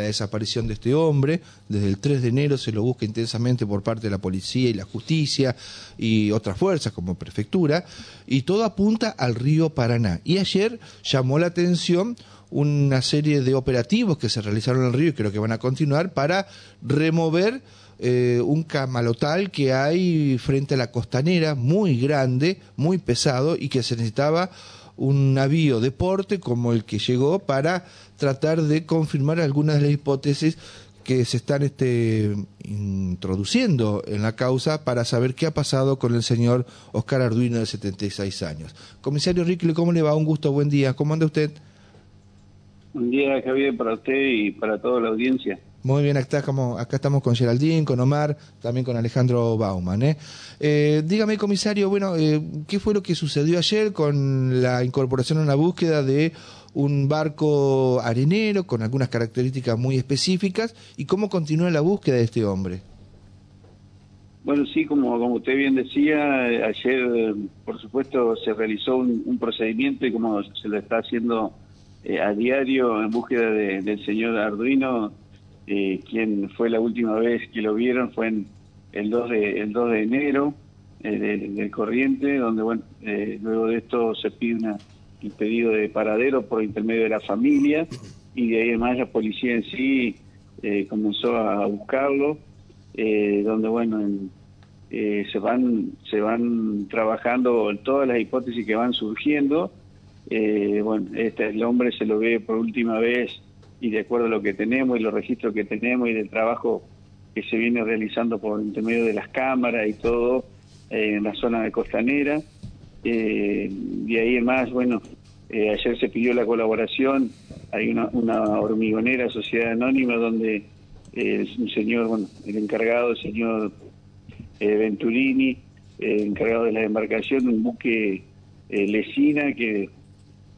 la desaparición de este hombre. Desde el 3 de enero se lo busca intensamente por parte de la policía y la justicia y otras fuerzas como prefectura. Y todo apunta al río Paraná. Y ayer llamó la atención una serie de operativos que se realizaron en el río y creo que van a continuar para remover eh, un camalotal que hay frente a la costanera, muy grande, muy pesado y que se necesitaba un navío de porte como el que llegó para tratar de confirmar algunas de las hipótesis que se están este, introduciendo en la causa para saber qué ha pasado con el señor Oscar Arduino de 76 años. Comisario Rickle, ¿cómo le va? Un gusto, buen día. ¿Cómo anda usted? Buen día, Javier, para usted y para toda la audiencia. Muy bien, acá, como, acá estamos con Geraldine, con Omar, también con Alejandro Bauman. ¿eh? Eh, dígame, comisario, bueno, eh, ¿qué fue lo que sucedió ayer con la incorporación a la búsqueda de un barco arenero con algunas características muy específicas y cómo continúa la búsqueda de este hombre? Bueno, sí, como, como usted bien decía, ayer, por supuesto, se realizó un, procedimiento y como se lo está haciendo a diario en búsqueda del señor Arduino, eh, quien fue la última vez que lo vieron fue en el 2 de, el 2 de enero eh, del corriente, donde bueno, eh, luego de esto se pide una, un pedido de paradero por intermedio de la familia y de ahí además la policía en sí eh, comenzó a buscarlo, donde bueno, se van se van trabajando todas las hipótesis que van surgiendo. Bueno, este, el hombre se lo ve por última vez y de acuerdo a lo que tenemos y los registros que tenemos y del trabajo que se viene realizando por intermedio de las cámaras y todo eh, en la zona de costanera. Eh, y ahí además, bueno, eh, ayer se pidió la colaboración, hay una, una hormigonera, sociedad anónima, donde un señor, bueno, el encargado, el señor Venturini, encargado de la embarcación, un buque Lesina, que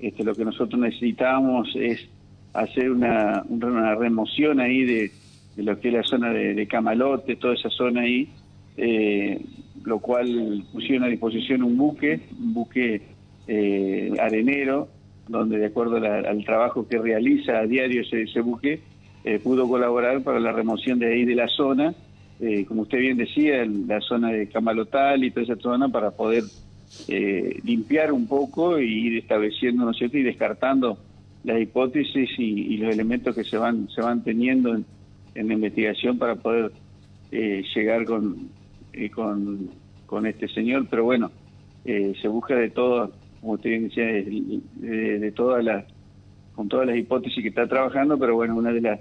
este, lo que nosotros necesitamos es hacer una, una remoción ahí de, lo que es la zona de, Camalote, toda esa zona ahí, eh, lo cual pusieron a disposición un buque, un buque eh, arenero, donde de acuerdo al trabajo que realiza a diario ese, buque, eh, pudo colaborar para la remoción de ahí de la zona, como usted bien decía, la zona de Camalotal y toda esa zona para poder limpiar un poco y ir estableciendo, ¿no es cierto?, y descartando las hipótesis y, los elementos que se van se van teniendo en, la investigación para poder eh, llegar con, eh, con, con este señor pero bueno eh, se busca de todo como usted decía de, todas las con todas las hipótesis que está trabajando pero bueno una de las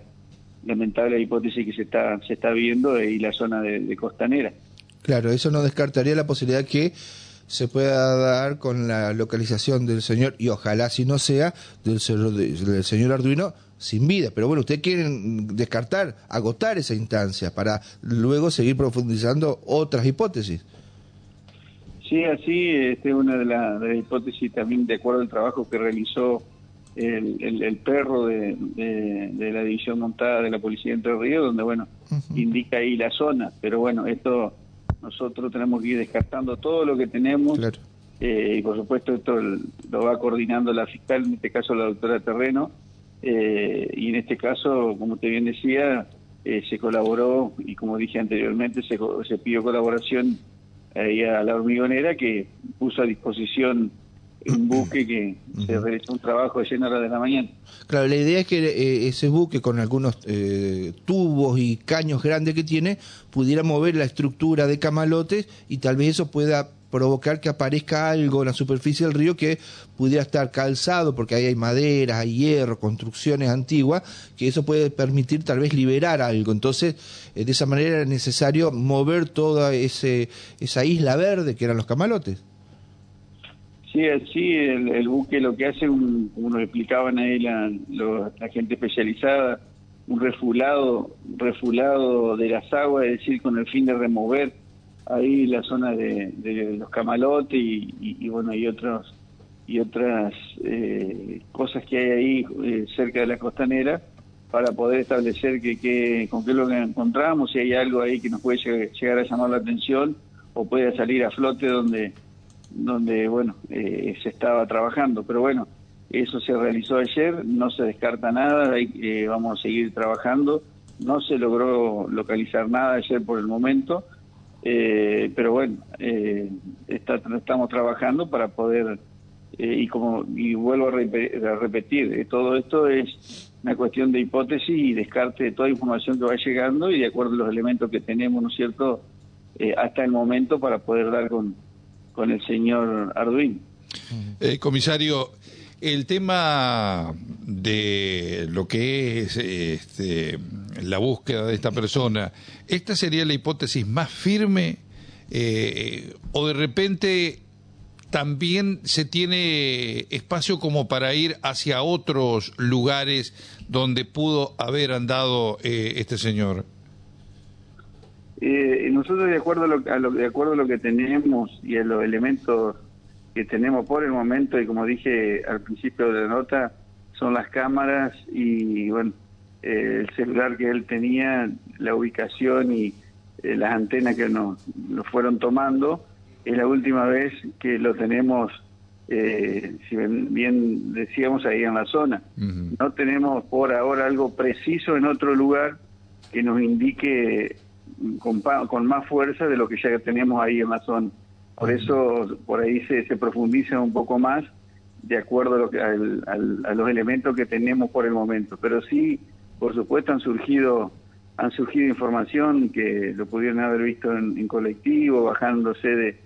lamentables hipótesis que se está se está viendo es la zona de costanera claro eso no descartaría la posibilidad que se pueda dar con la localización del señor, y ojalá si no sea, del, del señor Arduino sin vida. Pero bueno, ustedes quieren descartar, agotar esa instancia para luego seguir profundizando otras hipótesis. Sí, así, esta es una de las hipótesis también de acuerdo al trabajo que realizó el, el, perro de, de, la división montada de la Policía de Entre Ríos, donde, bueno, indica ahí la zona. Pero bueno, esto nosotros tenemos que ir descartando todo lo que tenemos. Eh, y por supuesto esto lo va coordinando la fiscal, en este caso la doctora Terreno. Eh, y en este caso, como usted bien decía, eh, se colaboró y como dije anteriormente, se, se pidió colaboración ahí a la hormigonera que puso a disposición un buque que se realizó un trabajo de 100 horas de la mañana. Claro, la idea es que eh, ese buque con algunos eh, tubos y caños grandes que tiene pudiera mover la estructura de camalotes y tal vez eso pueda provocar que aparezca algo en la superficie del río que pudiera estar calzado, porque ahí hay madera, hay hierro, construcciones antiguas, que eso puede permitir tal vez liberar algo. Entonces, eh, de esa manera es necesario mover toda ese, esa isla verde que eran los camalotes. Sí, sí, el, buque lo que hace, un, como nos explicaban ahí la, la gente especializada, un refulado, refulado de las aguas, es decir, con el fin de remover ahí la zona de, los camalotes y, bueno y otros y otras eh, cosas que hay ahí eh, cerca de la costanera para poder establecer que, con qué es lo que encontramos, si hay algo ahí que nos puede llegar a llamar la atención o puede salir a flote donde donde, bueno, eh, se estaba trabajando. Pero bueno, Eso se realizó ayer, no se descarta nada, eh, vamos a seguir trabajando. No se logró localizar nada ayer por el momento, eh, pero bueno, eh, estamos trabajando para poder, y como y vuelvo a, repetir, todo esto es una cuestión de hipótesis y descarte de toda información que va llegando y de acuerdo a los elementos que tenemos, ¿no es cierto?, hasta el momento para poder dar con, con el señor Arduino. comisario, el tema de lo que es este, la búsqueda de esta persona, ¿esta sería la hipótesis más firme eh, o de repente también se tiene espacio como para ir hacia otros lugares donde pudo haber andado eh, este señor? Eh, nosotros de acuerdo a lo, de acuerdo a lo que tenemos y a los elementos que tenemos por el momento y como dije al principio de la nota son las cámaras y bueno el celular que él tenía la ubicación y eh, las antenas que nos, fueron tomando es la última vez que lo tenemos eh, si bien decíamos ahí en la zona. No tenemos por ahora algo preciso en otro lugar que nos indique con, con más fuerza de lo que ya teníamos ahí en la zona por eso, por ahí se, se profundiza un poco más de acuerdo a, lo que, a los elementos que tenemos por el momento. Pero sí, por supuesto, han surgido han surgido información que lo pudieron haber visto en, colectivo, bajándose de,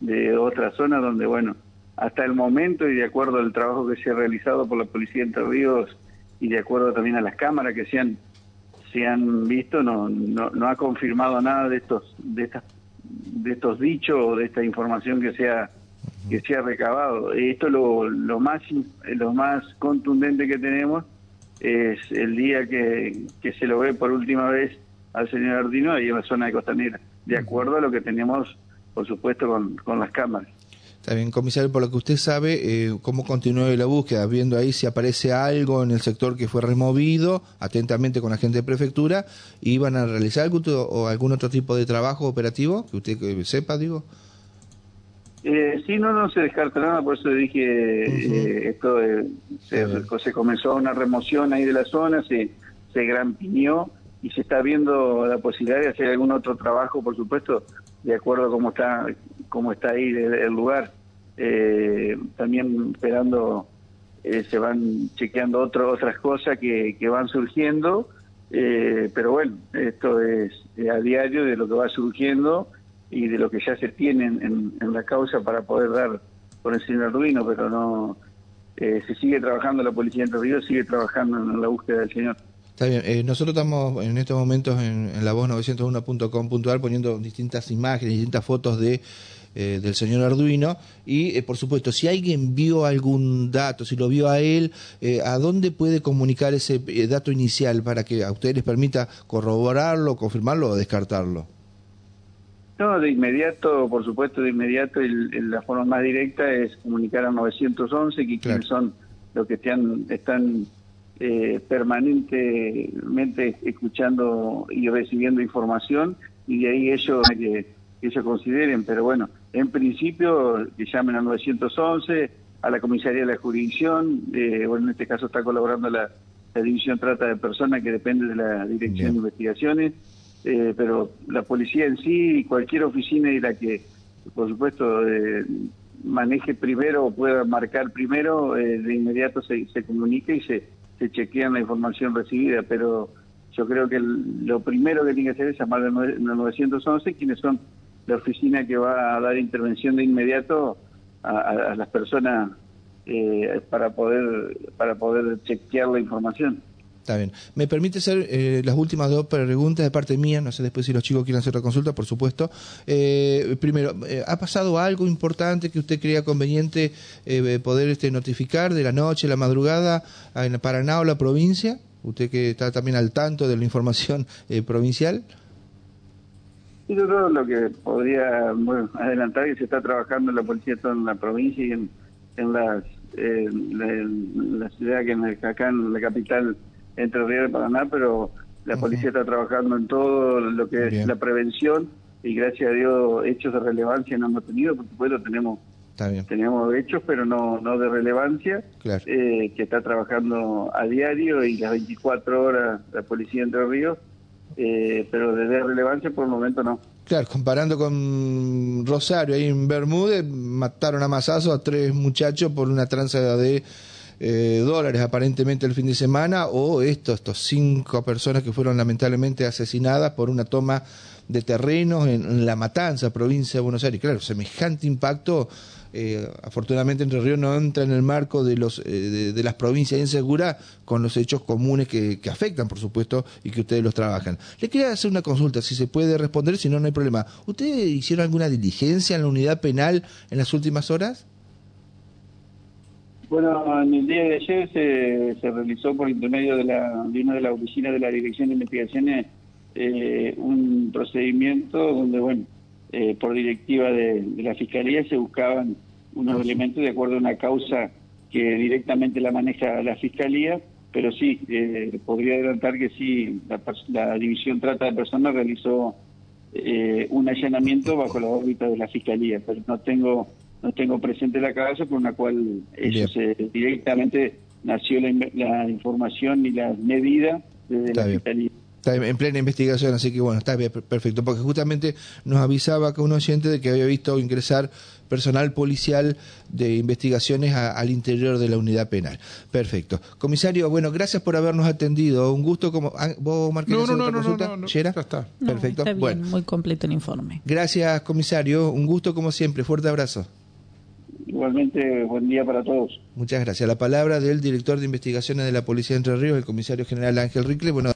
de otras zonas donde, bueno, hasta el momento y de acuerdo al trabajo que se ha realizado por la Policía de Entre Ríos y de acuerdo también a las cámaras que se han, se han visto, no, no, no ha confirmado nada de estos de estas de estos dichos o de esta información que sea que sea recabado. Esto lo, lo más lo más contundente que tenemos es el día que, que se lo ve por última vez al señor Ardino ahí en la zona de Costanera, de acuerdo a lo que tenemos, por supuesto, con, con las cámaras. Está bien, comisario, por lo que usted sabe, eh, ¿cómo continúa la búsqueda? Viendo ahí si aparece algo en el sector que fue removido, atentamente con la gente de prefectura, ¿iban a realizar algún, o algún otro tipo de trabajo operativo que usted eh, sepa, digo? Eh, sí, no, no se descarta nada, por eso dije, eh, esto se, comenzó una remoción ahí de la zona, se, se grampiñó y se está viendo la posibilidad de hacer algún otro trabajo, por supuesto, de acuerdo a cómo está cómo está ahí el, lugar. Eh, también esperando, eh, se van chequeando otro, otras cosas que, que van surgiendo, eh, pero bueno, esto es a diario de lo que va surgiendo y de lo que ya se tiene en, en la causa para poder dar con el señor Arduino, pero no se sigue trabajando, la policía de Río sigue trabajando en la búsqueda del señor. Está bien, eh, nosotros estamos en estos momentos en, la voz 901.com.ar poniendo distintas imágenes, distintas fotos de eh, del señor Arduino. Y eh, por supuesto si alguien vio algún dato, si lo vio a él, ¿a dónde puede comunicar ese dato inicial para que a ustedes les permita corroborarlo, confirmarlo o descartarlo? No, de inmediato, por supuesto, de inmediato la forma más directa es comunicar a 911 que quienes son los que están, están eh, permanentemente escuchando y recibiendo información y de ahí ellos que, que ellos consideren, pero bueno, en principio que llamen al 911, a la comisaría de la jurisdicción, eh, bueno, en este caso está colaborando la, División Trata de Personas que depende de la Dirección de Investigaciones, eh, pero la policía en sí, cualquier oficina y la que, por supuesto, eh, maneje primero o pueda marcar primero, de inmediato se, se comunique y se se chequean la información recibida, pero yo creo que lo primero que tiene que hacer es llamar al 911, quienes son la oficina que va a dar intervención de inmediato a, las personas eh, para poder para poder chequear la información. Está bien. ¿Me permite hacer eh, las últimas dos preguntas de parte mía? No sé después si los chicos quieren hacer la consulta, por supuesto. Eh, primero, eh, ¿ha pasado algo importante que usted crea conveniente poder este, notificar de la noche, la madrugada en Paraná o la provincia? Usted que está también al tanto de la información provincial. Yo creo lo que podría adelantar que se está trabajando en la policía en la provincia y en, en las la, ciudad que en acá en la capital entre Río de Paraná, pero la policía está trabajando en todo lo que es la prevención y gracias a Dios hechos de relevancia no hemos tenido, por supuesto tenemos Tenemos hechos, pero no, no de relevancia, eh, que está trabajando a diario y las 24 horas la policía Entre Ríos, eh, pero de relevancia por el momento no. Claro, comparando con Rosario, ahí en Bermúdez mataron a masazo a tres muchachos por una tranza de eh, dólares aparentemente el fin de semana, o estos, estos cinco personas que fueron lamentablemente asesinadas por una toma de terrenos en, La Matanza, provincia de Buenos Aires. Claro, semejante impacto, eh, afortunadamente Entre Ríos no entra en el marco de, los, eh, de, las provincias inseguras con los hechos comunes que, afectan, por supuesto, y que ustedes los trabajan. Le quería hacer una consulta, si se puede responder, si no, no hay problema. ¿Ustedes hicieron alguna diligencia en la unidad penal en las últimas horas? Bueno, en el día de ayer se, se realizó por intermedio de, la, de una de las oficinas de la Dirección de Investigaciones eh, un procedimiento donde, bueno, eh, por directiva de, la Fiscalía se buscaban unos elementos de acuerdo a una causa que directamente la maneja la Fiscalía, pero sí, eh, podría adelantar que sí, la, División Trata de Personas realizó eh, un allanamiento bajo la órbita de la Fiscalía, pero no tengo no tengo presente la causa por la cual eso se, directamente nació la, la, información y la medida desde la Fiscalía. Está en plena investigación, así que bueno, está bien, perfecto, porque justamente nos avisaba que un oyente de que había visto ingresar personal policial de investigaciones al interior de la unidad penal. Perfecto. Comisario, bueno, gracias por habernos atendido. Un gusto como... Ah, ¿Vos, Marqués, no, no, no, consulta? No, no, ya está. Perfecto. Está bien, bueno. muy completo el informe. Gracias, comisario. Un gusto como siempre. Fuerte abrazo. Igualmente, buen día para todos. Muchas gracias. La palabra del director de investigaciones de la Policía de Entre Ríos, el comisario general Ángel Ricle. Bueno,